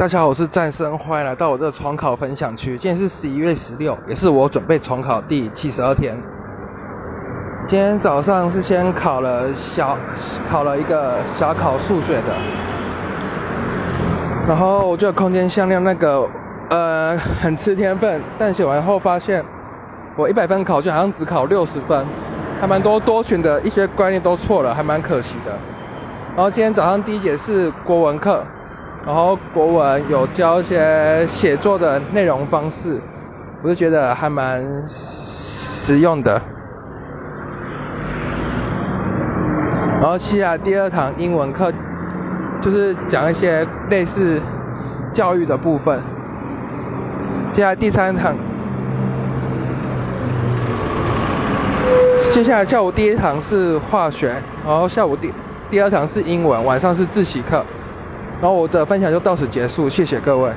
大家好，我是战生，欢迎来到我这个重考分享区。今天是十一月十六，也是我准备重考第七十二天。今天早上是先考了小，考了一个小考数学的，然后我觉得空间向量那个，呃，很吃天分，但写完后发现，我一百分考卷好像只考六十分，还蛮多多选的一些观念都错了，还蛮可惜的。然后今天早上第一节是国文课。然后国文有教一些写作的内容方式，我就觉得还蛮实用的。然后接下来第二堂英文课，就是讲一些类似教育的部分。接下来第三堂，接下来下午第一堂是化学，然后下午第第二堂是英文，晚上是自习课。然后我的分享就到此结束，谢谢各位。